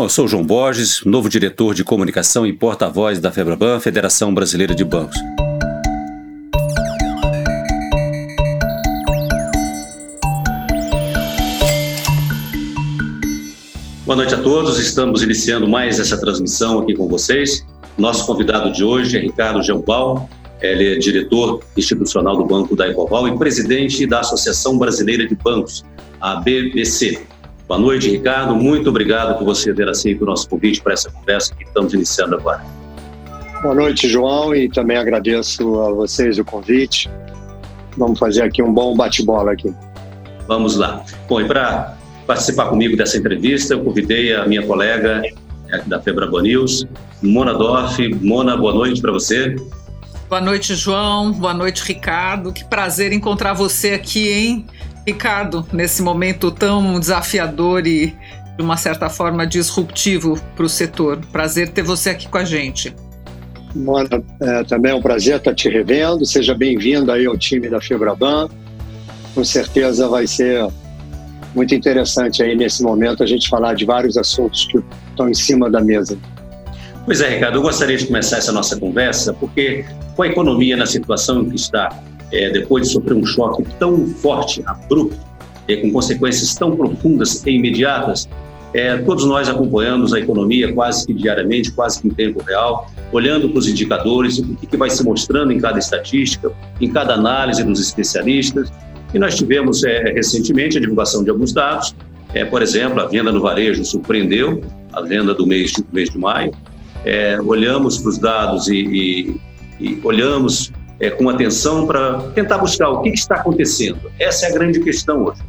Bom, eu sou o João Borges, novo diretor de comunicação e porta-voz da FEBRABAN, Federação Brasileira de Bancos. Boa noite a todos, estamos iniciando mais essa transmissão aqui com vocês. Nosso convidado de hoje é Ricardo Jean-Paul, ele é diretor institucional do Banco da Ecoval e presidente da Associação Brasileira de Bancos, a BBC. Boa noite, Ricardo. Muito obrigado por você ter aceito o nosso convite para essa conversa que estamos iniciando agora. Boa noite, João, e também agradeço a vocês o convite. Vamos fazer aqui um bom bate-bola aqui. Vamos lá. Bom, e para participar comigo dessa entrevista, eu convidei a minha colega da Febrabo News, Mona Dorf. Mona, boa noite para você. Boa noite, João. Boa noite, Ricardo. Que prazer encontrar você aqui, hein? Ricardo, nesse momento tão desafiador e, de uma certa forma, disruptivo para o setor. Prazer ter você aqui com a gente. Mona, é, também é um prazer estar te revendo. Seja bem-vindo aí ao time da Febraban. Com certeza vai ser muito interessante aí nesse momento a gente falar de vários assuntos que estão em cima da mesa. Pois é, Ricardo, eu gostaria de começar essa nossa conversa porque com a economia na situação em que está, é, depois de sofrer um choque tão forte, abrupto, é, com consequências tão profundas e imediatas, é, todos nós acompanhamos a economia quase que diariamente, quase que em tempo real, olhando para os indicadores, o que, que vai se mostrando em cada estatística, em cada análise dos especialistas. E nós tivemos é, recentemente a divulgação de alguns dados, é, por exemplo, a venda no varejo surpreendeu, a venda do mês, do mês de maio. É, olhamos para os dados e, e, e olhamos é, com atenção para tentar buscar o que, que, está acontecendo. Essa é a grande questão hoje.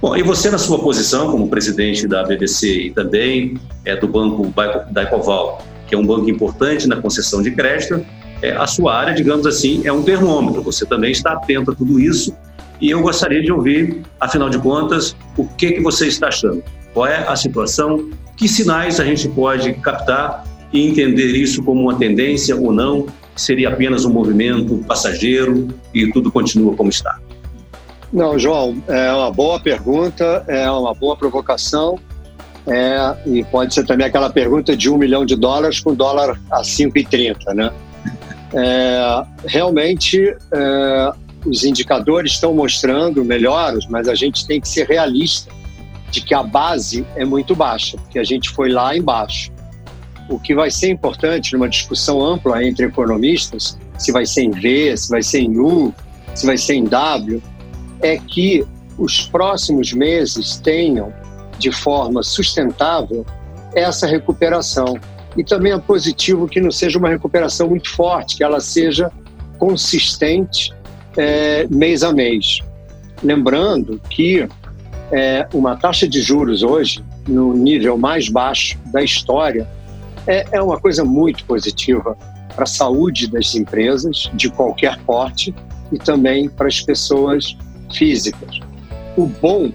Bom, e você na sua posição como presidente da BBC e também é, do Banco da Ecoval, que é um banco importante na concessão de crédito, é, a sua área, digamos assim, é um termômetro. Você também está atento a tudo isso e eu gostaria de ouvir, afinal de contas, o que, que você está achando? Qual é a situação? Que sinais a gente pode captar e entender isso como uma tendência ou não seria apenas um movimento passageiro e tudo continua como está? Não, João, é uma boa pergunta, é uma boa provocação. É, e pode ser também aquela pergunta de um milhão de dólares com dólar a 5,30, né? É, realmente, é, os indicadores estão mostrando melhoras, mas a gente tem que ser realista de que a base é muito baixa, porque a gente foi lá embaixo o que vai ser importante numa discussão ampla entre economistas, se vai ser em V, se vai ser em U, se vai ser em W, é que os próximos meses tenham, de forma sustentável, essa recuperação. E também é positivo que não seja uma recuperação muito forte, que ela seja consistente é, mês a mês. Lembrando que é, uma taxa de juros hoje, no nível mais baixo da história, é, é uma coisa muito positiva para a saúde das empresas de qualquer porte e também para as pessoas físicas. O bom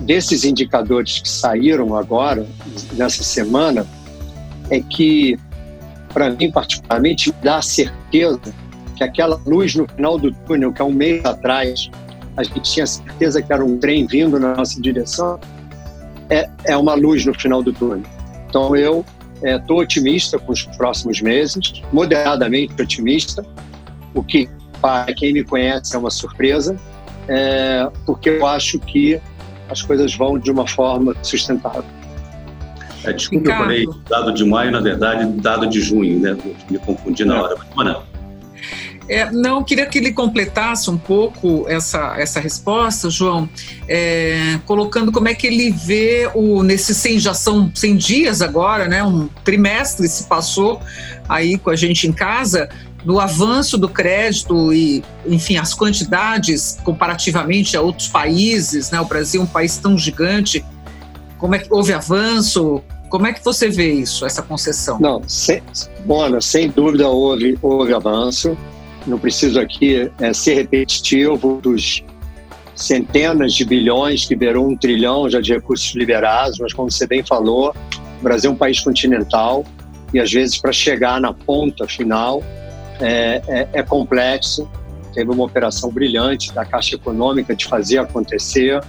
desses indicadores que saíram agora, nessa semana, é que, para mim particularmente, dá a certeza que aquela luz no final do túnel, que há um mês atrás a gente tinha certeza que era um trem vindo na nossa direção, é, é uma luz no final do túnel. Então eu Estou é, otimista com os próximos meses, moderadamente otimista, o que para quem me conhece é uma surpresa, é, porque eu acho que as coisas vão de uma forma sustentável. É, desculpa, Ricardo. eu falei dado de maio, na verdade, dado de junho, né? Me confundi na hora, mas não. É, não, queria que ele completasse um pouco essa, essa resposta, João, é, colocando como é que ele vê o nesses 100, já são 100 dias agora, né, um trimestre se passou aí com a gente em casa, do avanço do crédito e, enfim, as quantidades comparativamente a outros países, né, o Brasil é um país tão gigante, como é que houve avanço, como é que você vê isso, essa concessão? Não, sem, sem dúvida houve, houve avanço não preciso aqui é, ser repetitivo dos centenas de bilhões que um trilhão já de recursos liberados, mas como você bem falou, o Brasil é um país continental e às vezes para chegar na ponta final é, é, é, complexo. Teve uma operação brilhante da Caixa Econômica de fazer acontecer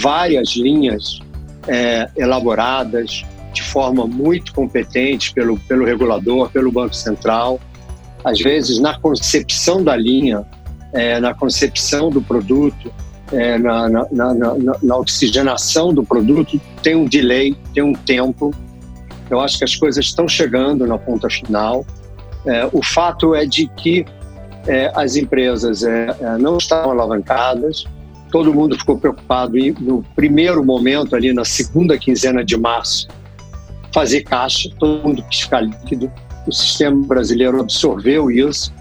várias linhas é, elaboradas, de forma muito competente pelo, pelo regulador, pelo Banco Central. Às vezes, na concepção da linha, é, na concepção do produto, é, na, na, na, na, oxigenação do produto, tem um delay, tem um tempo. Eu acho que as coisas estão chegando na ponta final. É, o fato é de que é, as empresas é, é, não estavam alavancadas, todo mundo ficou preocupado em, no primeiro momento, ali na segunda quinzena de março, fazer caixa, todo mundo quis ficar líquido, o sistema brasileiro absorveu isso.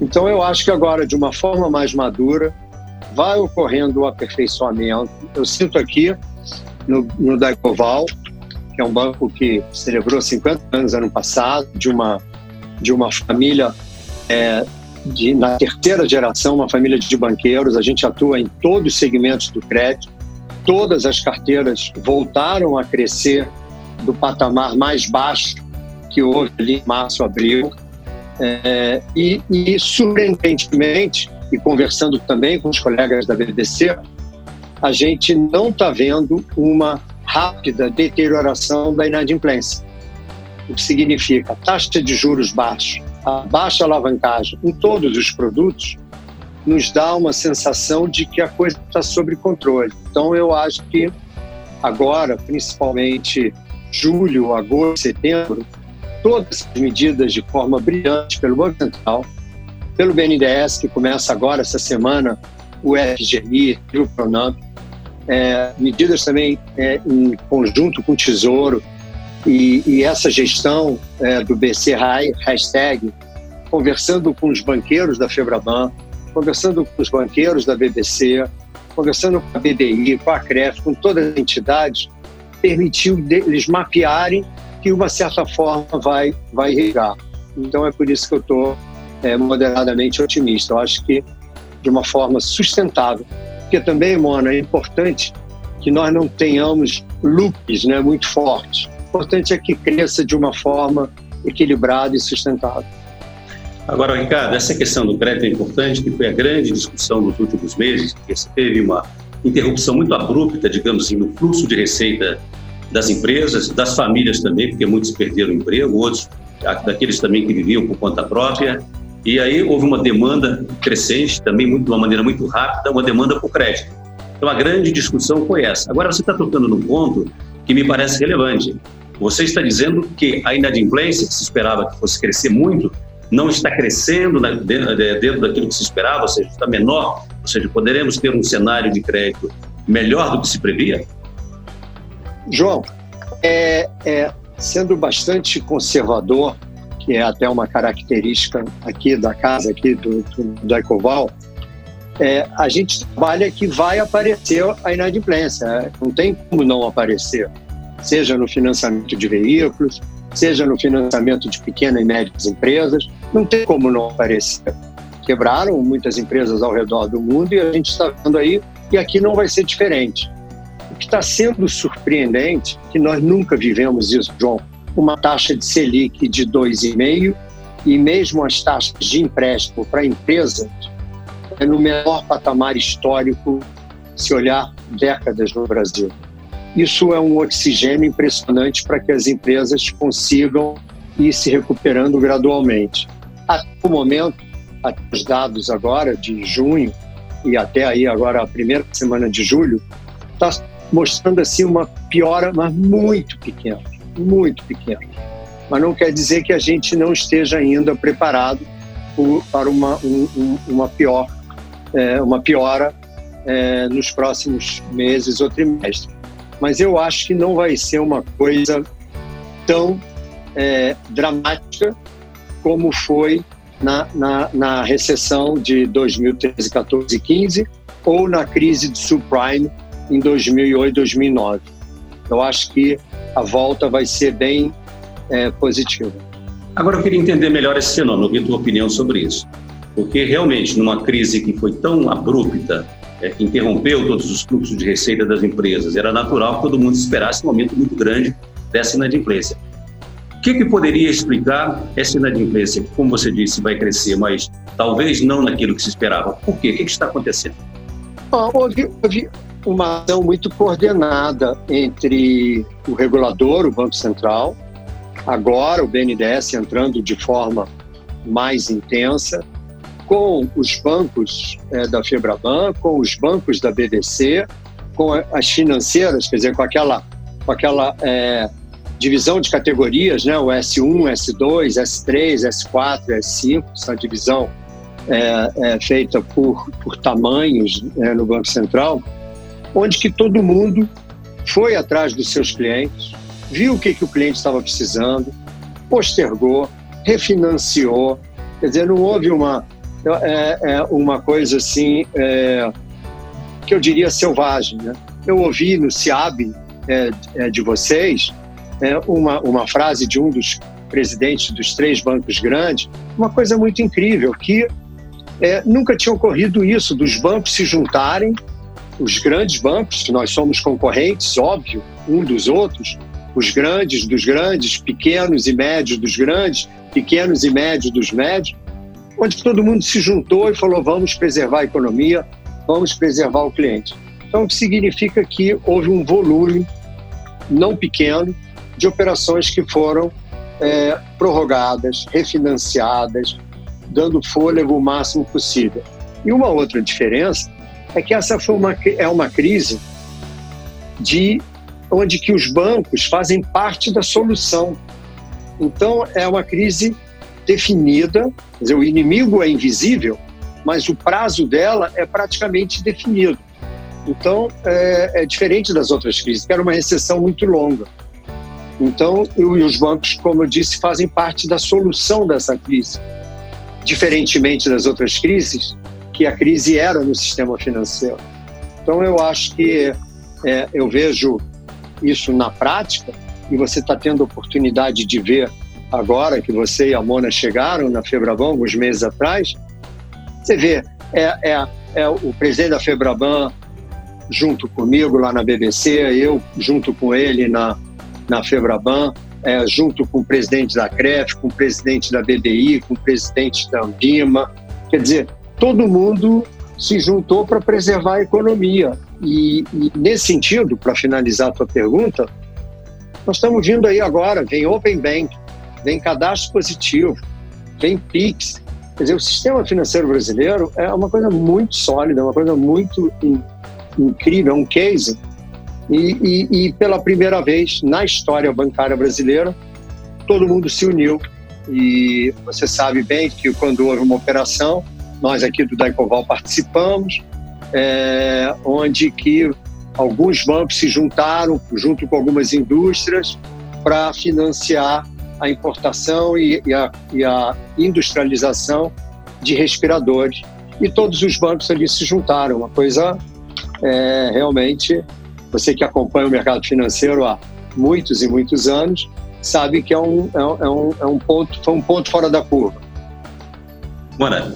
Então, eu acho que agora, de uma forma mais madura, vai ocorrendo o aperfeiçoamento. Eu sinto aqui, no, no Daicoval, que é um banco que celebrou 50 anos ano passado, de uma, de uma família é, de, na terceira geração, uma família de banqueiros. A gente atua em todos os segmentos do crédito. Todas as carteiras voltaram a crescer do patamar mais baixo que houve ali em março, abril. É, e, e, surpreendentemente, e conversando também com os colegas da BBC, a gente não está vendo uma rápida deterioração da inadimplência. O que significa taxa de juros baixa, a baixa alavancagem em todos os produtos, nos dá uma sensação de que a coisa está sob controle. Então, eu acho que agora, principalmente julho, agosto, setembro, todas as medidas de forma brilhante pelo Banco Central, pelo BNDES, que começa agora essa semana, o FGI, o Pronamp, é, medidas também é, em conjunto com o Tesouro e, e essa gestão é, do BC hashtag, conversando com os banqueiros da Febraban, conversando com os banqueiros da BBC, conversando com a BDI, com a CREF, com todas as entidades, permitiu eles mapearem que uma certa forma vai vai regar. Então é por isso que eu estou é, moderadamente otimista. Eu acho que de uma forma sustentável, porque também, Mona, é importante que nós não tenhamos loops né, muito fortes. O importante é que cresça de uma forma equilibrada e sustentável. Agora, Ricardo, essa questão do crédito é importante, que foi a grande discussão nos últimos meses, você teve uma interrupção muito abrupta, digamos assim, no fluxo de receita das empresas, das famílias também, porque muitos perderam o emprego, outros daqueles também que viviam por conta própria. E aí houve uma demanda crescente, também muito, de uma maneira muito rápida, uma demanda por crédito. Então a grande discussão foi essa. Agora você está tocando num ponto que me parece relevante. Você está dizendo que a inadimplência, que se esperava que fosse crescer muito, não está crescendo dentro, dentro daquilo que se esperava, ou seja, está menor, ou seja, poderemos ter um cenário de crédito melhor do que se previa? João, é, é, sendo bastante conservador, que é até uma característica aqui da casa, aqui do, do, do Ecoval, é, a gente trabalha que vai aparecer a inadimplência, não tem como não aparecer, seja no financiamento de veículos, seja no financiamento de pequenas e médias empresas, não tem como não aparecer. Quebraram muitas empresas ao redor do mundo e a gente está vendo aí, e aqui não vai ser diferente. Que está sendo surpreendente, que nós nunca vivemos isso, João, uma taxa de Selic de 2,5% e mesmo as taxas de empréstimo para empresas é no menor patamar histórico se olhar décadas no Brasil. Isso é um oxigênio impressionante para que as empresas consigam ir se recuperando gradualmente. Até o momento, até os dados agora de junho e até aí agora a primeira semana de julho, está mostrando assim uma piora, mas muito pequena, muito pequena. Mas não quer dizer que a gente não esteja ainda preparado para uma, um, uma pior, é, uma piora é, nos próximos meses ou trimestres mas eu acho que não vai ser uma coisa tão é, dramática como foi na, na, na, recessão de 2013, 14 e 15 ou na crise do subprime em 2008, 2009. Eu acho que a volta vai ser bem é, positiva. Agora eu queria entender melhor esse fenômeno, ouvir a tua opinião sobre isso. Porque realmente, numa crise que foi tão abrupta, é, interrompeu todos os fluxos de receita das empresas. Era natural que todo mundo esperasse um aumento muito grande dessa inadimplência. O que, que poderia explicar essa inadimplência? Como você disse, vai crescer, mas talvez não naquilo que se esperava. Por quê? O que, que está acontecendo? houve, houve, uma ação muito coordenada entre o regulador, o Banco Central, agora o BNDES entrando de forma mais intensa, com os bancos é, da Febraban, com os bancos da BBC, com as financeiras, quer dizer, com aquela, com aquela é, divisão de categorias, né? o S1, S2, S3, S4, S5, essa divisão é, é feita por, por tamanhos no Banco Central, onde que todo mundo foi atrás dos seus clientes, viu o que, que o cliente estava precisando, postergou, refinanciou, quer dizer, não houve uma, é, é uma coisa assim é, que eu diria selvagem. Né? Eu ouvi no CIAB é, é, de vocês é, uma, uma frase de um dos presidentes dos três bancos grandes, uma coisa muito incrível, que nunca tinha ocorrido isso, dos bancos se juntarem, os grandes bancos, nós somos concorrentes, óbvio, um dos outros, os grandes dos grandes, pequenos e médios dos grandes, pequenos e médios dos médios, onde todo mundo se juntou e falou: vamos preservar a economia, vamos preservar o cliente. Então, o que significa que houve um volume não pequeno de operações que foram é, prorrogadas, refinanciadas, dando fôlego o máximo possível. E uma outra diferença é que essa foi uma, é uma crise de onde que os bancos fazem parte da solução. Então, é uma crise definida, dizer, o inimigo é invisível, mas o prazo dela é praticamente definido. Então, é, é diferente das outras crises, que era uma recessão muito longa. Então, e os bancos, como eu disse, fazem parte da solução dessa crise. Diferentemente das outras crises, que a crise era no sistema financeiro. Então, eu acho que é, eu vejo isso na prática, e você está tendo oportunidade de ver agora que você e a Mona chegaram na Febraban alguns meses atrás, você vê, é, é, é o presidente da Febraban junto comigo lá na BBC, eu junto com ele na, na Febraban, é, junto com o presidente da CREF, com o presidente da BBI, com o presidente da Ambima. Quer dizer, todo mundo se juntou para preservar a economia. E, e nesse sentido, para finalizar a tua pergunta, nós estamos vindo aí agora, vem Open Bank, vem cadastro positivo, vem PIX. Quer dizer, o sistema financeiro brasileiro é uma coisa muito sólida, uma coisa muito in, incrível, é um case. E, e, e, pela primeira vez na história bancária brasileira, todo mundo se uniu. E você sabe bem que quando houve uma operação, nós aqui do Daicoval participamos, é, onde que alguns bancos se juntaram junto com algumas indústrias para financiar a importação e, e, a, e a industrialização de respiradores. E todos os bancos ali se juntaram, uma coisa é, realmente, você que acompanha o mercado financeiro há muitos e muitos anos, sabe que é um, é um, é um é ponto, foi um ponto fora da curva. Mora,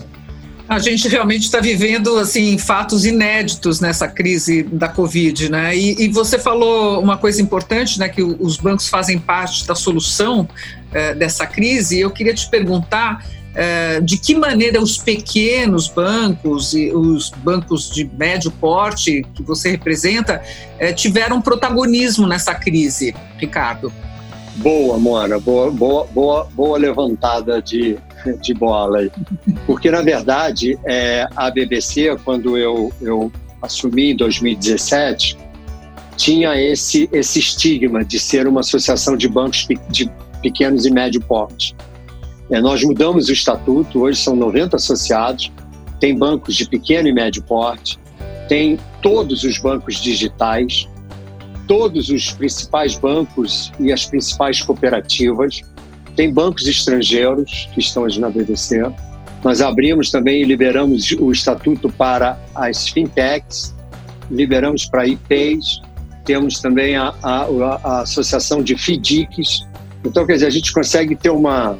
a gente realmente está vivendo assim fatos inéditos nessa crise da Covid, né? E, e, você falou uma coisa importante, né? Que os bancos fazem parte da solução eh, dessa crise. Eu queria te perguntar eh, de que maneira os pequenos bancos e os bancos de médio porte que você representa eh, tiveram protagonismo nessa crise, Ricardo. Boa, Mona, boa, boa, boa, boa levantada de, de bola aí. Porque, na verdade, é, a BBC, quando eu, eu assumi em 2017, tinha esse, esse estigma de ser uma associação de bancos de pequenos e médio porte. É, nós mudamos o estatuto, hoje são 90 associados, tem bancos de pequeno e médio porte, tem todos os bancos digitais, todos os principais bancos e as principais cooperativas. Tem bancos estrangeiros que estão hoje na BBC. Nós abrimos também e liberamos o estatuto para as fintechs, liberamos para IPs, temos também a, a, a associação de FIDICs. Então, quer dizer, a gente consegue ter uma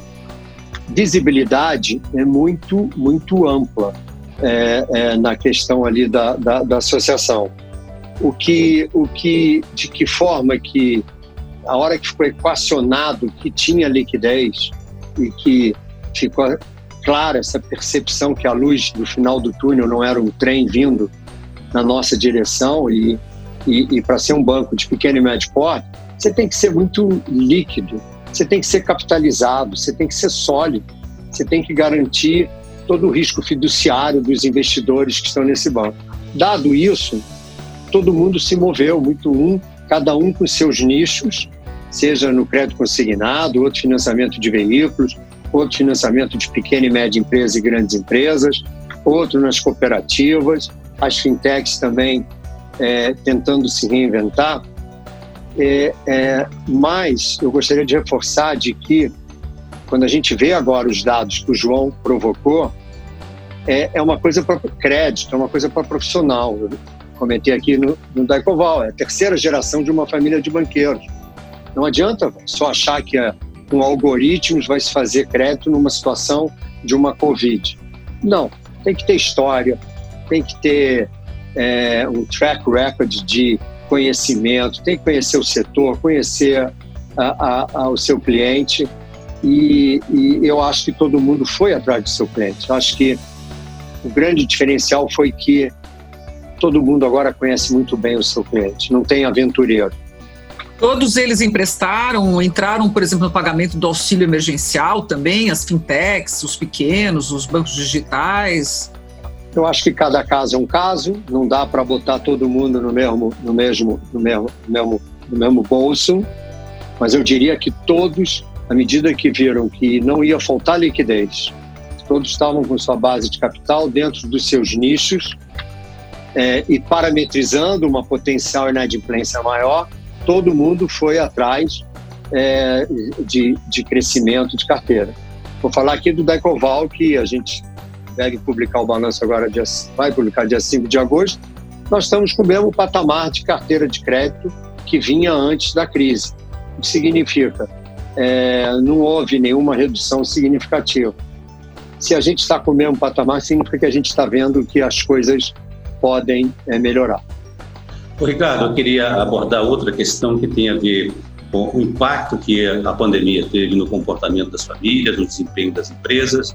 visibilidade é muito, muito ampla é, é, na questão ali da, da, da associação o que, o que, de que forma que a hora que ficou equacionado que tinha liquidez e que ficou clara essa percepção que a luz do final do túnel não era um trem vindo na nossa direção e, e, e para ser um banco de pequeno e médio porte, você tem que ser muito líquido, você tem que ser capitalizado, você tem que ser sólido, você tem que garantir todo o risco fiduciário dos investidores que estão nesse banco. Dado isso, todo mundo se moveu muito um, cada um com seus nichos, seja no crédito consignado, outro financiamento de veículos, outro financiamento de pequena e média empresa e grandes empresas, outro nas cooperativas, as fintechs também é, tentando se reinventar. É, é, mas eu gostaria de reforçar de que quando a gente vê agora os dados que o João provocou, é, é uma coisa para crédito, é uma coisa para profissional. Comentei aqui no, no Daicoval, é a terceira geração de uma família de banqueiros. Não adianta só achar que é, com algoritmos vai se fazer crédito numa situação de uma Covid. Não, tem que ter história, tem que ter é, um track record de conhecimento, tem que conhecer o setor, conhecer a, a, a, o seu cliente. E, e, eu acho que todo mundo foi atrás do seu cliente. Eu acho que o grande diferencial foi que todo mundo agora conhece muito bem o seu cliente, não tem aventureiro. Todos eles emprestaram, entraram, por exemplo, no pagamento do auxílio emergencial também, as fintechs, os pequenos, os bancos digitais. Eu acho que cada caso é um caso, não dá para botar todo mundo no mesmo, no mesmo, no mesmo, no mesmo, no mesmo bolso, mas eu diria que todos, à medida que viram que não ia faltar liquidez, todos estavam com sua base de capital dentro dos seus nichos é, e parametrizando uma potencial inadimplência maior, todo mundo foi atrás é, de, de crescimento de carteira. Vou falar aqui do Decoval, que a gente deve publicar o balanço agora, dia, vai publicar dia 5 de agosto. Nós estamos com o mesmo patamar de carteira de crédito que vinha antes da crise. O que significa? É, não houve nenhuma redução significativa. Se a gente está com o mesmo patamar, significa que a gente está vendo que as coisas podem é, melhorar. Ricardo, eu queria abordar outra questão que tem a ver com o impacto que a pandemia teve no comportamento das famílias, no desempenho das empresas,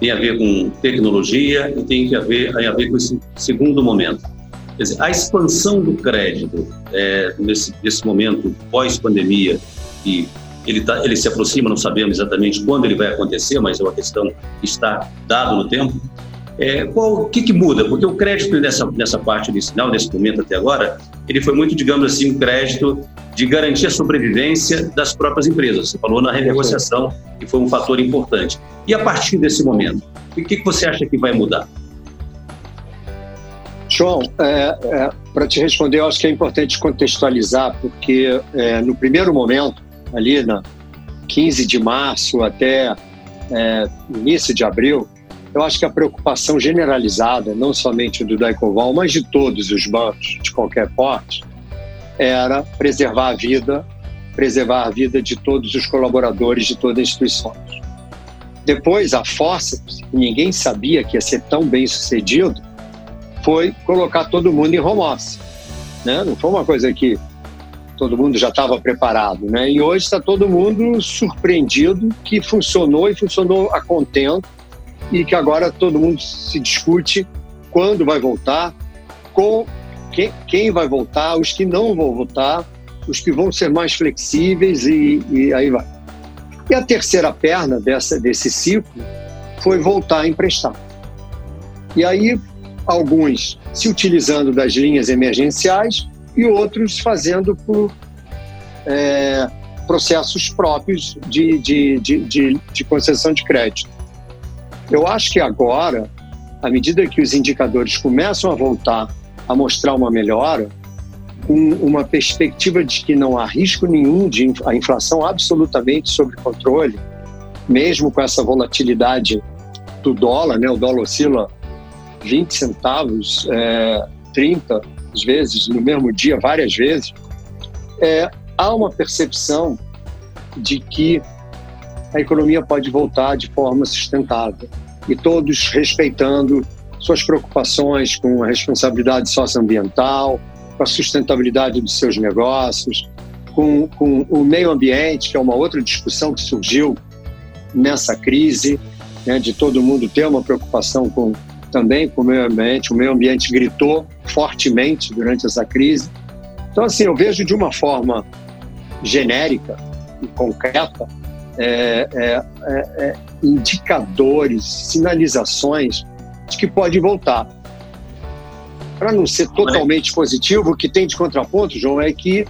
tem a ver com tecnologia e tem a ver, tem a ver com esse segundo momento. Quer dizer, a expansão do crédito é, nesse, nesse momento pós-pandemia, e ele, tá, ele se aproxima, não sabemos exatamente quando ele vai acontecer, mas é uma questão que está dado no tempo. É, qual, o que, que, muda? Porque o crédito nessa, nessa parte inicial, nesse momento até agora, ele foi muito, digamos assim, um crédito de garantir a sobrevivência das próprias empresas. Você falou na renegociação, que foi um fator importante. E a partir desse momento, o que, que você acha que vai mudar? João, é, é, para te responder, eu acho que é importante contextualizar, porque é, no primeiro momento, ali na 15 de março até é, início de abril, eu acho que a preocupação generalizada, não somente do Daicoval, mas de todos os bancos de qualquer porte, era preservar a vida, preservar a vida de todos os colaboradores de todas as instituições. Depois, a força, ninguém sabia que ia ser tão bem sucedido, foi colocar todo mundo em home office. Né? Não foi uma coisa que todo mundo já estava preparado. Né? E hoje está todo mundo surpreendido que funcionou e funcionou a contento e que agora todo mundo se discute quando vai voltar, com quem, quem vai voltar, os que não vão voltar, os que vão ser mais flexíveis e, e aí vai. E a terceira perna dessa, desse ciclo foi voltar a emprestar. E aí, alguns se utilizando das linhas emergenciais e outros fazendo por é, processos próprios de, de, de, de, de concessão de crédito. Eu acho que agora, à medida que os indicadores começam a voltar a mostrar uma melhora, com uma perspectiva de que não há risco nenhum de a inflação absolutamente sob controle, mesmo com essa volatilidade do dólar, né? O dólar oscila 20 centavos, é, 30 às vezes no mesmo dia, várias vezes. É, há uma percepção de que a economia pode voltar de forma sustentável e todos respeitando suas preocupações com a responsabilidade socioambiental, com a sustentabilidade dos seus negócios, com, com o meio ambiente, que é uma outra discussão que surgiu nessa crise, né, de todo mundo ter uma preocupação com, também com o meio ambiente. O meio ambiente gritou fortemente durante essa crise. Então, assim, eu vejo de uma forma genérica e concreta é, é, é, é indicadores, sinalizações de que pode voltar. Para não ser totalmente positivo, o que tem de contraponto, João, é que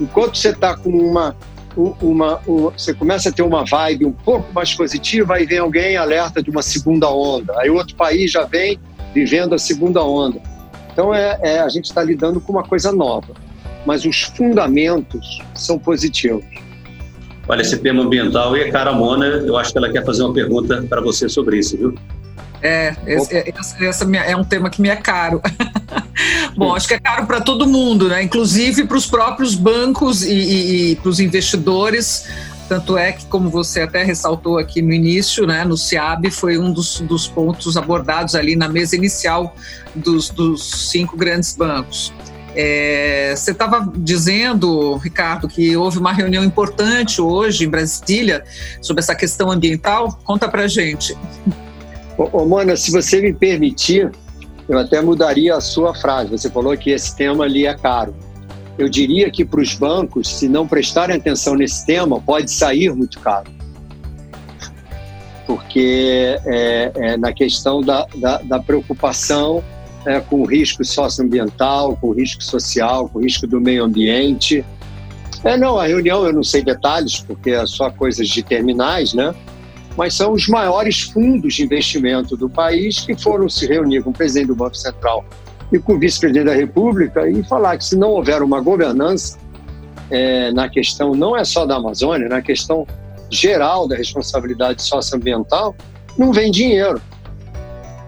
enquanto você está com uma, uma, uma, Você começa a ter uma vibe um pouco mais positiva, aí vem alguém alerta de uma segunda onda. Aí outro país já vem vivendo a segunda onda. Então é, é a gente está lidando com uma coisa nova, mas os fundamentos são positivos. Olha, esse tema ambiental e a cara Mona, eu acho que ela quer fazer uma pergunta para você sobre isso, viu? É, esse, essa é um tema que me é caro. Bom, acho que é caro para todo mundo, né? Inclusive para os próprios bancos e, e, e para os investidores. Tanto é que, como você até ressaltou aqui no início, né, no CIAB foi um dos, dos pontos abordados ali na mesa inicial dos, dos cinco grandes bancos. É, você estava dizendo, Ricardo, que houve uma reunião importante hoje em Brasília sobre essa questão ambiental. Conta para gente. Ô, ô, Mona, se você me permitir, eu até mudaria a sua frase. Você falou que esse tema ali é caro. Eu diria que para os bancos, se não prestarem atenção nesse tema, pode sair muito caro. Porque é, é na questão da, da, da preocupação é, com risco socioambiental, com risco social, com risco do meio ambiente. É, não, a reunião eu não sei detalhes, porque é só coisas de terminais, né? Mas são os maiores fundos de investimento do país que foram se reunir com o presidente do Banco Central e com o vice-presidente da República e falar que se não houver uma governança é, na questão não é só da Amazônia, na questão geral da responsabilidade socioambiental, não vem dinheiro.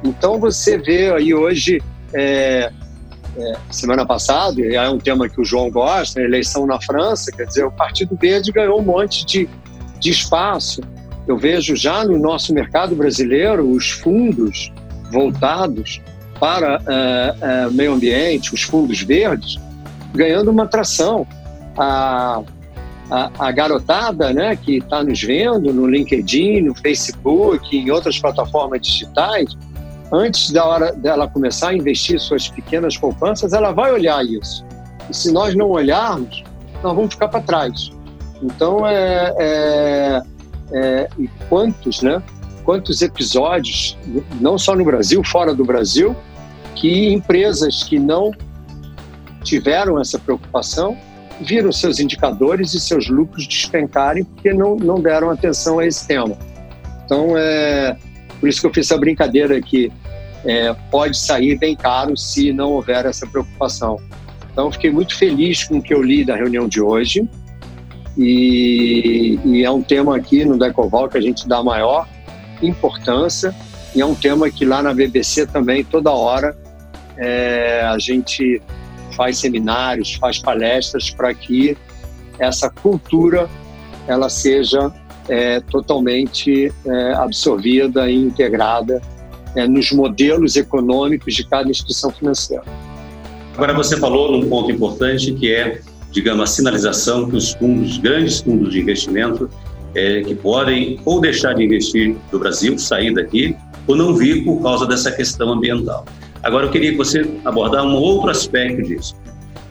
Então você vê aí hoje, é, é, semana passada, e é um tema que o João gosta, eleição na França, quer dizer, o Partido Verde ganhou um monte de, de espaço. Eu vejo já no nosso mercado brasileiro os fundos voltados para é, é meio ambiente, os fundos verdes, ganhando uma atração. A, a, a, garotada né, que está nos vendo no LinkedIn, no Facebook, em outras plataformas digitais, antes da hora dela começar a investir suas pequenas poupanças, ela vai olhar isso. E se nós não olharmos, nós vamos ficar para trás. Então, é, é, é, e quantos, né? Quantos episódios, não só no Brasil, fora do Brasil, que empresas que não tiveram essa preocupação viram seus indicadores e seus lucros despencarem porque não, não deram atenção a esse tema. Então, é, por isso que eu fiz essa brincadeira que é, pode sair bem caro se não houver essa preocupação. Então, fiquei muito feliz com o que eu li da reunião de hoje. E, e é um tema aqui no Decoval que a gente dá maior importância. E é um tema que lá na BBC também, toda hora, é, a gente faz seminários, faz palestras para que essa cultura ela seja é, totalmente é, absorvida e integrada é, nos modelos econômicos de cada instituição financeira. Agora você falou num ponto importante que é, digamos, a sinalização que os fundos, grandes fundos de investimento, é, que podem ou deixar de investir no Brasil, sair daqui, ou não vir por causa dessa questão ambiental. Agora eu queria que você abordar um outro aspecto disso.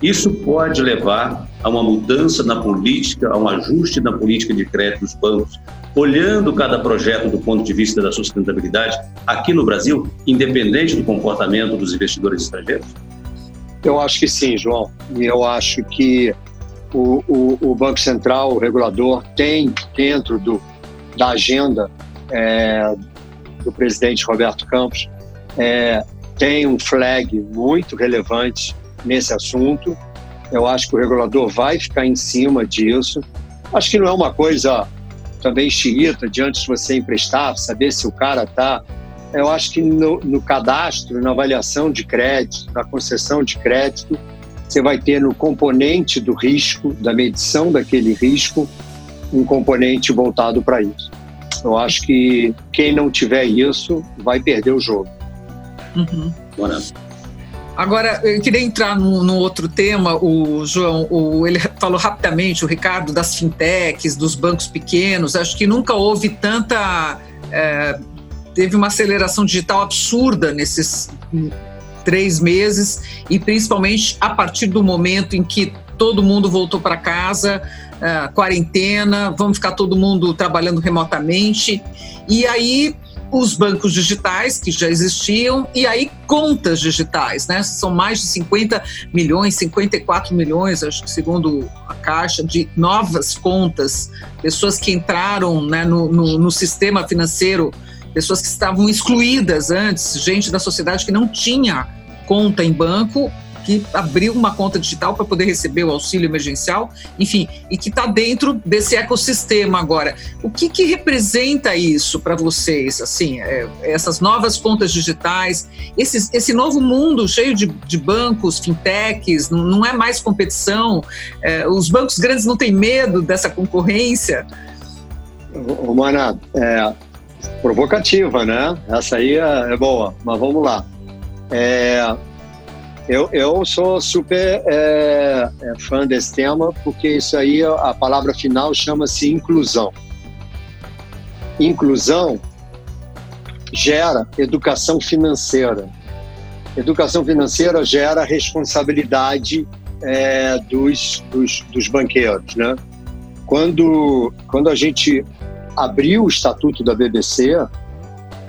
Isso pode levar a uma mudança na política, a um ajuste na política de crédito dos bancos, olhando cada projeto do ponto de vista da sustentabilidade aqui no Brasil, independente do comportamento dos investidores estrangeiros? Eu acho que sim, João. E eu acho que o, o, o, Banco Central, o regulador, tem dentro do, da agenda é, do presidente Roberto Campos, é, tem um flag muito relevante nesse assunto. Eu acho que o regulador vai ficar em cima disso. Acho que não é uma coisa também xiita de antes de você emprestar, saber se o cara está. Eu acho que no, no, cadastro, na avaliação de crédito, na concessão de crédito, você vai ter no componente do risco, da medição daquele risco, um componente voltado para isso. Eu acho que quem não tiver isso vai perder o jogo. Uhum. Agora, eu queria entrar no, outro tema, o João, o, ele falou rapidamente, o Ricardo, das fintechs, dos bancos pequenos. Acho que nunca houve tanta é, teve uma aceleração digital absurda nesses três meses e principalmente a partir do momento em que todo mundo voltou para casa, uh, quarentena, vamos ficar todo mundo trabalhando remotamente. E aí os bancos digitais que já existiam e aí contas digitais, né? São mais de 50 milhões, 54 milhões, acho que segundo a Caixa, de novas contas, pessoas que entraram né, no, no, no sistema financeiro, pessoas que estavam excluídas antes, gente da sociedade que não tinha conta em banco que abriu uma conta digital para poder receber o auxílio emergencial, enfim, e que está dentro desse ecossistema agora. O que, que representa isso para vocês, assim, é, essas novas contas digitais, esses, esse novo mundo cheio de, de bancos, fintechs, não, é mais competição, é, os bancos grandes não têm medo dessa concorrência? Mana, é provocativa, né? Essa aí é, é boa, mas vamos lá. É, eu, eu sou super é, é, fã desse tema, porque isso aí, a palavra final chama-se inclusão. Inclusão gera educação financeira. Educação financeira gera responsabilidade é, dos, dos, dos banqueiros. Né? Quando, quando a gente abriu o estatuto da BBC,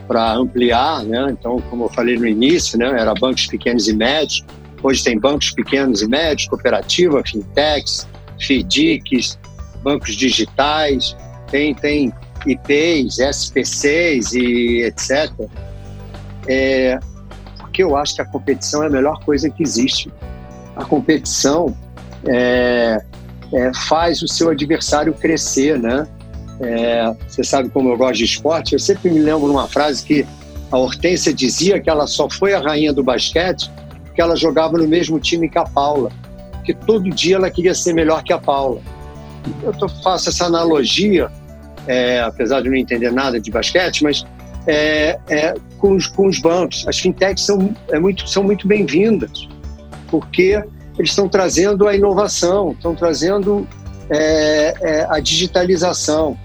para ampliar, né? Então, como eu falei no início, né, era bancos pequenos e médios. Hoje tem bancos pequenos e médios, cooperativa, fintechs, FIDICs, bancos digitais, tem tem IPs, SPCs e etc. É, porque eu acho que a competição é a melhor coisa que existe. A competição é, é, faz o seu adversário crescer, né? É, você sabe como eu gosto de esporte. Eu sempre me lembro de uma frase que a Hortência dizia que ela só foi a rainha do basquete porque ela jogava no mesmo time que a Paula, que todo dia ela queria ser melhor que a Paula. Eu tô, faço essa analogia, é, apesar de não entender nada de basquete, mas é, é, com, os, com os bancos. As fintechs são, é muito, são muito bem-vindas, porque eles estão trazendo a inovação, estão trazendo é, é, a digitalização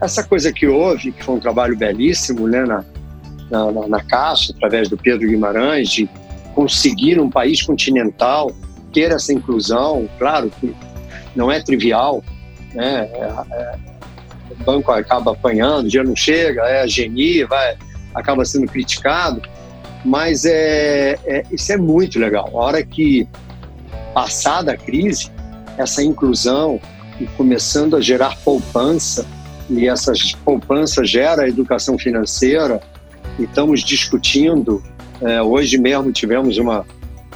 essa coisa que houve, que foi um trabalho belíssimo né, na, na, na Caixa, através do Pedro Guimarães, de conseguir um país continental ter essa inclusão, claro que não é trivial, né? É, é, o banco acaba apanhando, o dinheiro não chega, é a geni, vai, acaba sendo criticado, mas é, é, isso é muito legal. A hora que passada a crise, essa inclusão e começando a gerar poupança, e essa poupança gera educação financeira e estamos discutindo. É, hoje mesmo tivemos uma,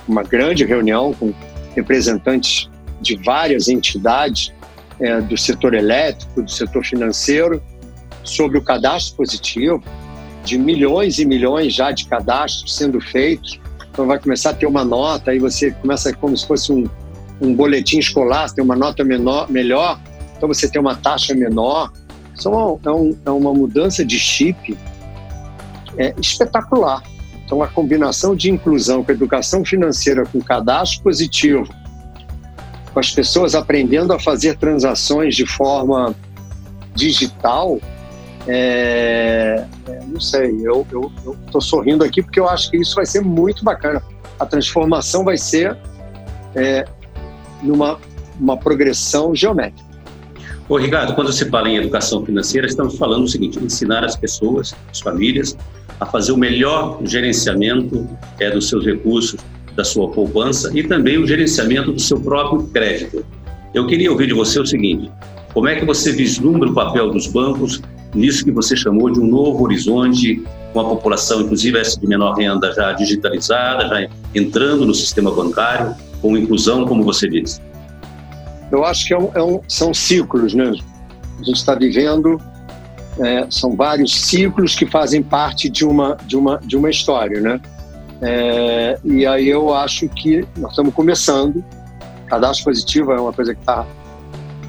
uma grande reunião com representantes de várias entidades é, do setor elétrico, do setor financeiro, sobre o cadastro positivo, de milhões e milhões já de cadastros sendo feitos. Então vai começar a ter uma nota, aí você começa como se fosse um, um boletim escolar, tem uma nota menor, melhor, então você tem uma taxa menor. Isso é uma, é, um, é uma mudança de chip é, espetacular. Então, a combinação de inclusão com educação financeira, com cadastro positivo, com as pessoas aprendendo a fazer transações de forma digital, é, é, não sei, eu estou sorrindo aqui porque eu acho que isso vai ser muito bacana. A transformação vai ser é, numa uma progressão geométrica. Ô, Ricardo, quando você fala em educação financeira, estamos falando o seguinte: ensinar as pessoas, as famílias, a fazer o melhor gerenciamento é, dos seus recursos, da sua poupança e também o gerenciamento do seu próprio crédito. Eu queria ouvir de você o seguinte: como é que você vislumbra o papel dos bancos nisso que você chamou de um novo horizonte, com a população, inclusive essa de menor renda, já digitalizada, já entrando no sistema bancário, com inclusão, como você disse? Eu acho que é um, é um, são ciclos, né? A gente está vivendo, é, são vários ciclos que fazem parte de uma, de uma, de uma história, né? É, e aí eu acho que nós estamos começando. Cadastro positivo é uma coisa que está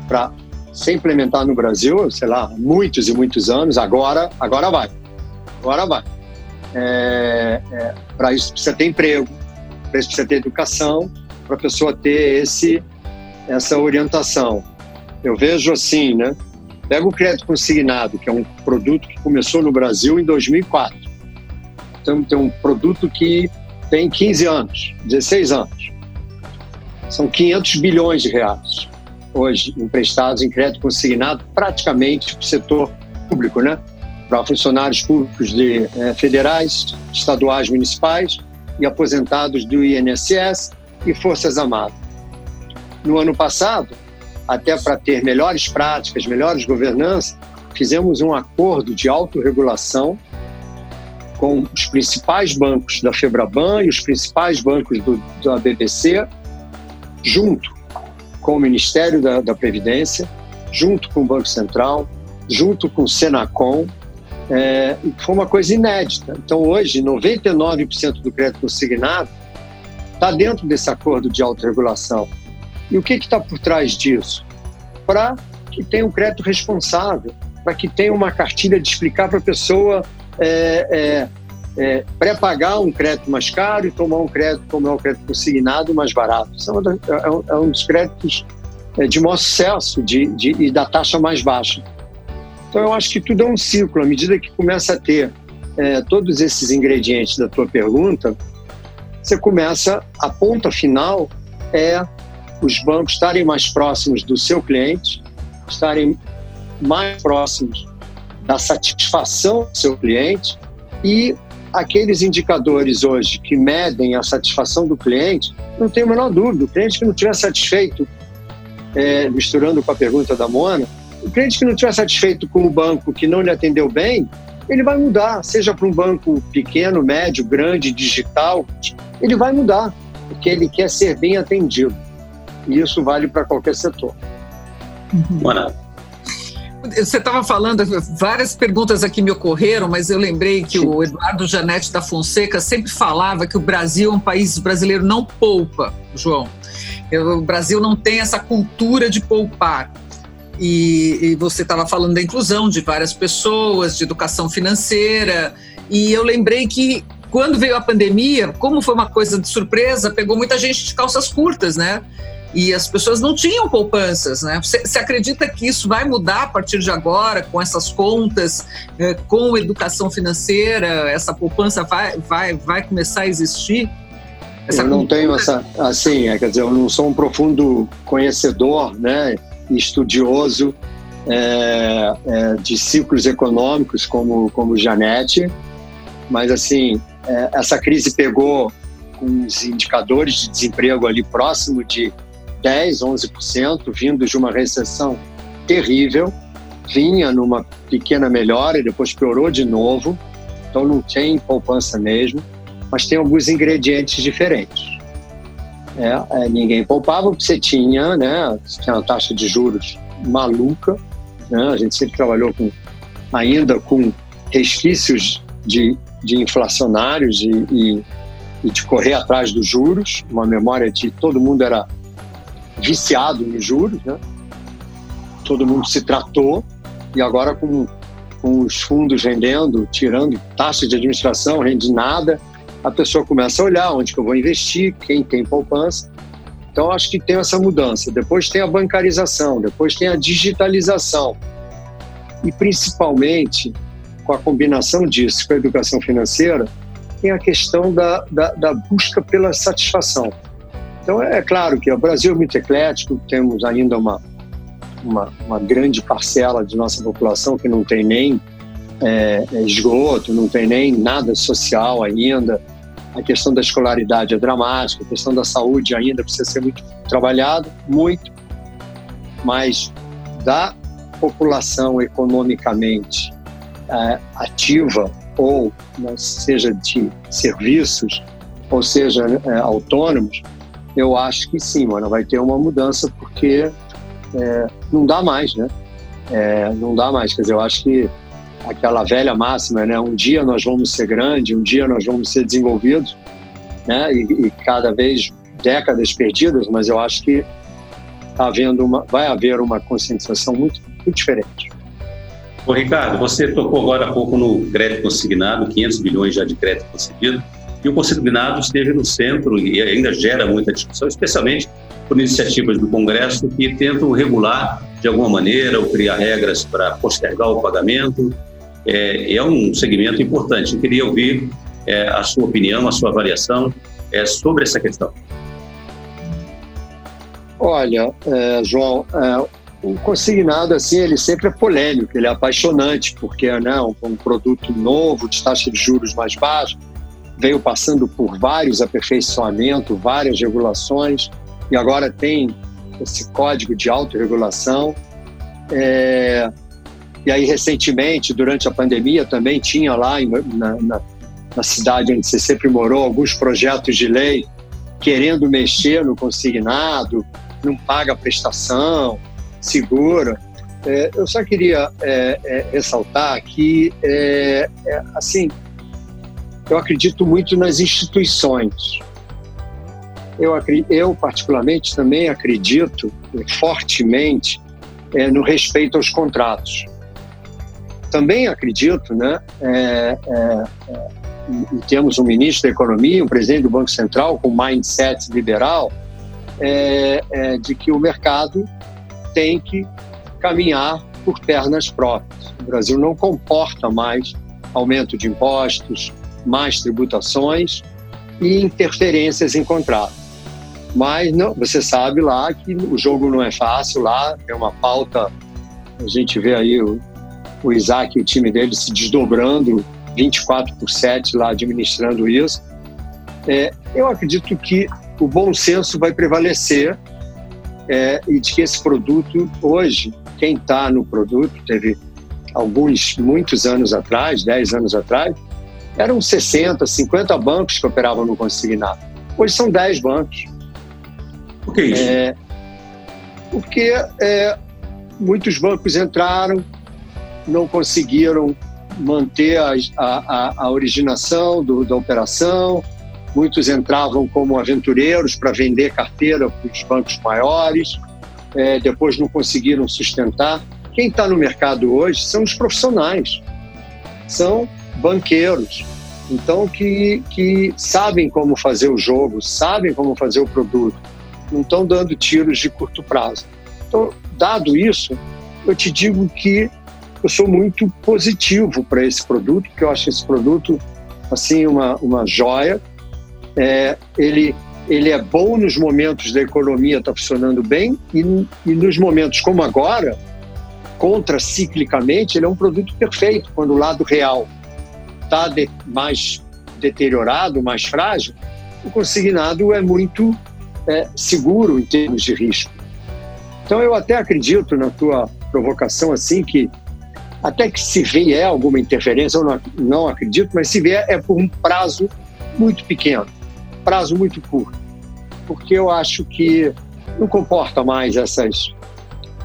para ser implementar no Brasil, sei lá, muitos e muitos anos. Agora, agora vai, agora vai. É, é, para isso precisa ter emprego, para isso precisa ter educação, para a pessoa ter esse essa orientação. Eu vejo assim, né? Pega o crédito consignado, que é um produto que começou no Brasil em 2004. temos um produto que tem 15 anos, 16 anos. São 500 bilhões de reais hoje emprestados em crédito consignado praticamente para o setor público, né? Para funcionários públicos de, eh, federais, estaduais, municipais e aposentados do INSS e Forças Armadas. No ano passado, até para ter melhores práticas, melhores governanças, fizemos um acordo de autorregulação com os principais bancos da Febraban e os principais bancos do, da BBC, junto com o Ministério da, da Previdência, junto com o Banco Central, junto com o Senacom, é, foi uma coisa inédita. Então, hoje, 99% do crédito consignado está dentro desse acordo de autorregulação. E o que está por trás disso? Para que tenha um crédito responsável, para que tenha uma cartilha de explicar para a pessoa é, é, é, pré-pagar um crédito mais caro e tomar um crédito é o crédito consignado mais barato. Isso é, um, é um dos créditos é, de maior sucesso de, de, e da taxa mais baixa. Então eu acho que tudo é um ciclo. À medida que começa a ter é, todos esses ingredientes da tua pergunta, você começa, a ponta final é os bancos estarem mais próximos do seu cliente, estarem mais próximos da satisfação do seu cliente e aqueles indicadores hoje que medem a satisfação do cliente, não tem a menor dúvida, o cliente que não estiver satisfeito, é, misturando com a pergunta da Mona, o cliente que não estiver satisfeito com o banco que não lhe atendeu bem, ele vai mudar, seja para um banco pequeno, médio, grande, digital, ele vai mudar, porque ele quer ser bem atendido. E isso vale para qualquer setor. Uhum. Você estava falando, várias perguntas aqui me ocorreram, mas eu lembrei que Sim. o Eduardo Janete da Fonseca sempre falava que o Brasil é um país, o brasileiro não poupa, João. O Brasil não tem essa cultura de poupar. E, e você estava falando da inclusão de várias pessoas, de educação financeira, e eu lembrei que quando veio a pandemia, como foi uma coisa de surpresa, pegou muita gente de calças curtas, né? E as pessoas não tinham poupanças, né? Você, você, acredita que isso vai mudar a partir de agora com essas contas, eh, com educação financeira, essa poupança vai, vai, vai começar a existir? Essa eu não cultura? tenho essa, assim, é, quer dizer, eu não sou um profundo conhecedor, né, estudioso é, é, de ciclos econômicos como como Janete, mas assim, é, essa crise pegou com os indicadores de desemprego ali próximo de 10, 11%, vindo de uma recessão terrível, vinha numa pequena melhora e depois piorou de novo, então não tem poupança mesmo, mas tem alguns ingredientes diferentes. É, é, ninguém poupava porque você tinha, né, tinha uma taxa de juros maluca, né, a gente sempre trabalhou com, ainda com resquícios de, de inflacionários e, e, e de correr atrás dos juros, uma memória de todo mundo era viciado nos juros, né? Todo mundo se tratou e agora com, com os fundos rendendo, tirando taxa de administração, rende nada, a pessoa começa a olhar onde que eu vou investir, quem tem poupança. Então acho que tem essa mudança. Depois tem a bancarização, depois tem a digitalização e principalmente com a combinação disso com a educação financeira tem a questão da, da, da busca pela satisfação. Então, é claro que o Brasil é muito eclético, temos ainda uma, uma, uma grande parcela de nossa população que não tem nem é, é, esgoto, não tem nem nada social ainda. A questão da escolaridade é dramática, a questão da saúde ainda precisa ser muito trabalhada, muito, mas da população economicamente é, ativa ou né, seja de serviços ou seja é, autônomos, eu acho que sim, mano, vai ter uma mudança porque é, não dá mais, né? É, não dá mais. Quer dizer, eu acho que aquela velha máxima, né? Um dia nós vamos ser grande, um dia nós vamos ser desenvolvidos, né? E, e cada vez décadas perdidas, mas eu acho que tá havendo uma, vai haver uma conscientização muito, muito diferente. Ô, Ricardo, você tocou agora há pouco no crédito consignado, 500 bilhões já de crédito concedido. E o consignado esteve no centro e ainda gera muita discussão, especialmente por iniciativas do Congresso que tentam regular de alguma maneira ou criar regras para postergar o pagamento. É, é um segmento importante. Eu queria ouvir é, a sua opinião, a sua avaliação é, sobre essa questão. Olha, é, João, é, o consignado assim ele sempre é polêmico, ele é apaixonante porque é né, um, um produto novo de taxa de juros mais baixa, veio passando por vários aperfeiçoamentos, várias regulações e agora tem esse código de autorregulação. É, e aí, recentemente, durante a pandemia, também tinha lá na, na, na cidade onde você sempre morou alguns projetos de lei querendo mexer no consignado, não paga prestação, segura. É, eu só queria é, é, ressaltar que, é, é, assim, eu acredito muito nas instituições. Eu, eu particularmente, também acredito fortemente é, no respeito aos contratos. Também acredito, né, é, é, é, e temos um ministro da Economia, um presidente do Banco Central com mindset liberal, é, é, de que o mercado tem que caminhar por pernas próprias. O Brasil não comporta mais aumento de impostos, mais tributações e interferências em contrato. Mas não, você sabe lá que o jogo não é fácil lá, tem uma pauta, a gente vê aí o, o Isaac e o time dele se desdobrando 24 por 7 lá administrando isso. É, eu acredito que o bom senso vai prevalecer é, e de que esse produto, hoje, quem está no produto, teve alguns, muitos anos atrás, 10 anos atrás, eram 60, 50 bancos que operavam no consignado. Hoje são 10 bancos. Por que isso? É, porque é, muitos bancos entraram, não conseguiram manter a, a, a originação do, da operação, muitos entravam como aventureiros para vender carteira para os bancos maiores, é, depois não conseguiram sustentar. Quem está no mercado hoje são os profissionais, são banqueiros, então que, que sabem como fazer o jogo, sabem como fazer o produto, não estão dando tiros de curto prazo. Então, dado isso, eu te digo que eu sou muito positivo para esse produto, porque eu acho esse produto assim uma, uma joia. É, ele, ele é bom nos momentos da economia está funcionando bem e, e nos momentos como agora, contraciclicamente, ele é um produto perfeito quando o lado real está de, mais deteriorado, mais frágil, o consignado é muito é, seguro em termos de risco. Então eu até acredito na tua provocação assim que até que se vier alguma interferência, eu não, não acredito, mas se vier é por um prazo muito pequeno, prazo muito curto, porque eu acho que não comporta mais essas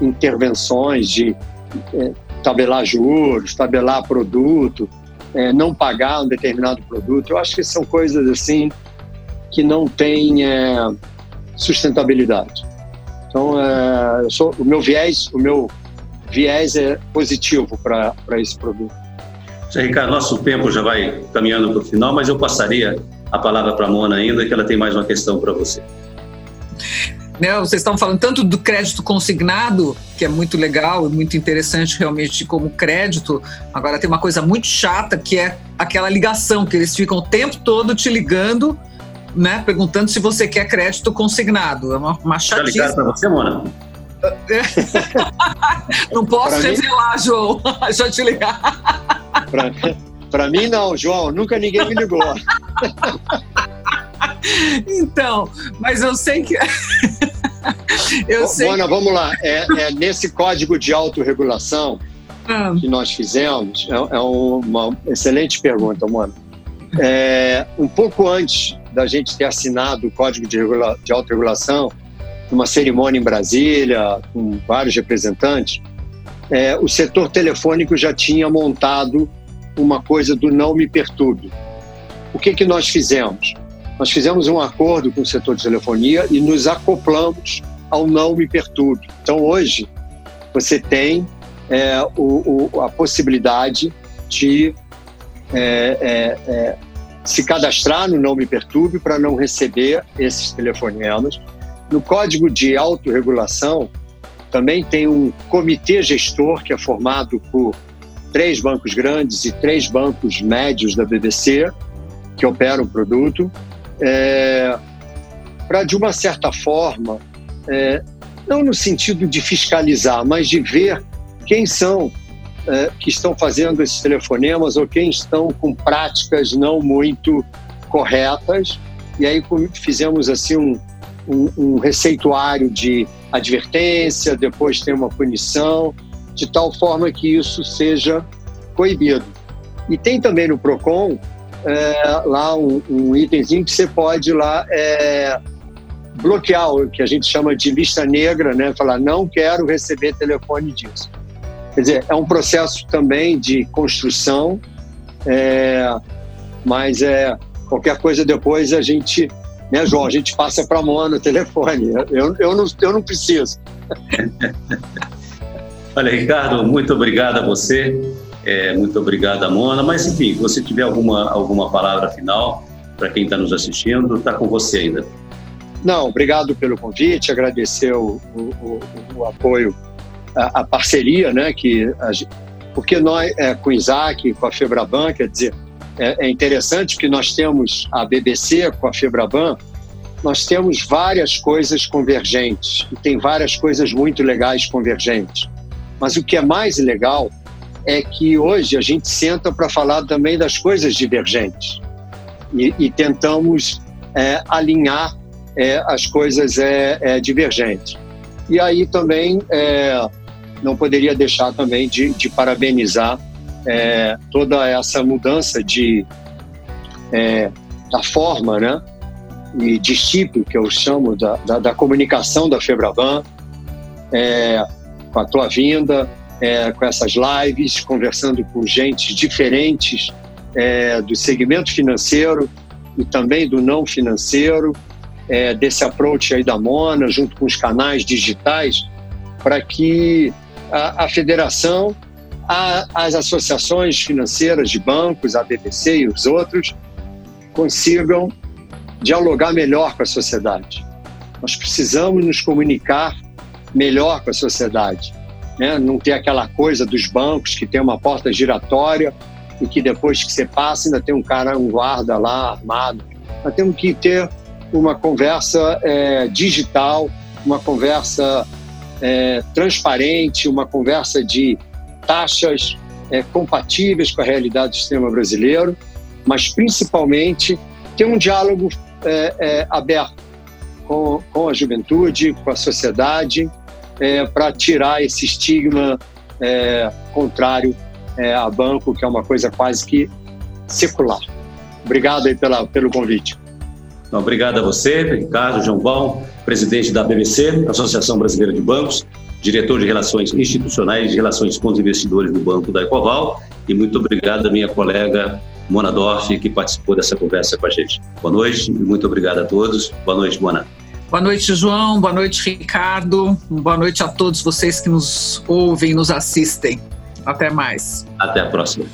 intervenções de é, tabelar juros, tabelar produto, é, não pagar um determinado produto. Eu acho que são coisas assim que não têm é, sustentabilidade. Então, é, sou, o meu viés, o meu viés é positivo para esse produto. Zé Ricardo, nosso tempo já vai caminhando para o final, mas eu passaria a palavra para a Mona ainda, que ela tem mais uma questão para você. Né, vocês estão falando tanto do crédito consignado, que é muito legal e muito interessante realmente como crédito. Agora tem uma coisa muito chata que é aquela ligação que eles ficam o tempo todo te ligando, né, perguntando se você quer crédito consignado. É uma, uma chatice. Já ligaram para você, Mona? não posso pra revelar, mim? João. Deixa eu te ligar. Para mim, não, João. Nunca ninguém me ligou. então, mas eu sei que. eu sei. Mona, vamos lá. É, é nesse código de autorregulação ah. que nós fizemos, é, é uma excelente pergunta, Mona. É, um pouco antes da gente ter assinado o código de, regula... de autorregulação, numa cerimônia em Brasília, com vários representantes, é, o setor telefônico já tinha montado uma coisa do não me perturbe. O que, que nós fizemos? Nós fizemos um acordo com o setor de telefonia e nos acoplamos ao não me perturbe. Então, hoje, você tem é, o, o, a possibilidade de é, é, é se cadastrar no Não Me Perturbe para não receber esses telefonemas no Código de Autorregulação, também tem um comitê gestor que é formado por três bancos grandes e três bancos médios da BBC, que opera o produto, é, para, de uma certa forma, é, não no sentido de fiscalizar, mas de ver quem são é, que estão fazendo esses telefonemas ou quem estão com práticas não muito corretas. E aí fizemos assim um, um, um receituário de advertência, depois tem uma punição, de tal forma que isso seja proibido. E tem também no PROCON é, lá um, um, itemzinho que você pode lá é, bloquear, o que a gente chama de lista negra, né? falar não quero receber telefone disso. Quer dizer, é um processo também de construção, é, mas é qualquer coisa depois a gente né, João? A gente passa para a Mona o telefone. Eu, eu, não, eu não preciso. Olha, Ricardo, muito obrigado a você. É, muito obrigado, Mona. Mas, enfim, se você tiver alguma, alguma palavra final para quem está nos assistindo, está com você ainda. Não, obrigado pelo convite, agradecer o, o, o apoio, a, a, parceria, né? Que a, porque nós, é, com o Isaac, com a Febraban, quer dizer, é, é interessante que nós temos a BBC com a Febraban, nós temos várias coisas convergentes e tem várias coisas muito legais convergentes. Mas o que é mais legal é que hoje a gente senta para falar também das coisas divergentes e, e tentamos é, alinhar é, as coisas é, é divergentes. E aí também é, não poderia deixar também de, de parabenizar é, toda essa mudança de da forma, né, e discípulo que eu chamo da, da, da comunicação da Febraban, com a tua vinda, é, com essas lives, conversando com gente diferentes é, do segmento financeiro e também do não financeiro, é, desse approach aí da Mona, junto com os canais digitais, para que a, a federação, a, as associações financeiras de bancos, a BBC e os outros, consigam dialogar melhor com a sociedade. Nós precisamos nos comunicar melhor com a sociedade. Né? Não ter aquela coisa dos bancos que tem uma porta giratória e que depois que você passa ainda tem um cara, um guarda lá armado. Nós temos que ter uma conversa é, digital, uma conversa é, transparente, uma conversa de taxas é, compatíveis com a realidade do sistema brasileiro, mas principalmente ter um diálogo é, é, aberto com, com a juventude, com a sociedade, é, para tirar esse estigma é, contrário é, a banco, que é uma coisa quase que secular. Obrigado aí pela, pelo convite. Obrigado a você, Ricardo João Bom, presidente da BBC, Associação Brasileira de Bancos, diretor de Relações Institucionais e Relações com os Investidores do Banco da Ecoval, e muito obrigado a minha colega Mona Dorf, que participou dessa conversa com a gente. Boa noite e muito obrigado a todos. Boa noite, Mona. Boa noite, João. Boa noite, Ricardo. Boa noite a todos vocês que nos ouvem nos assistem. Até mais. Até a próxima.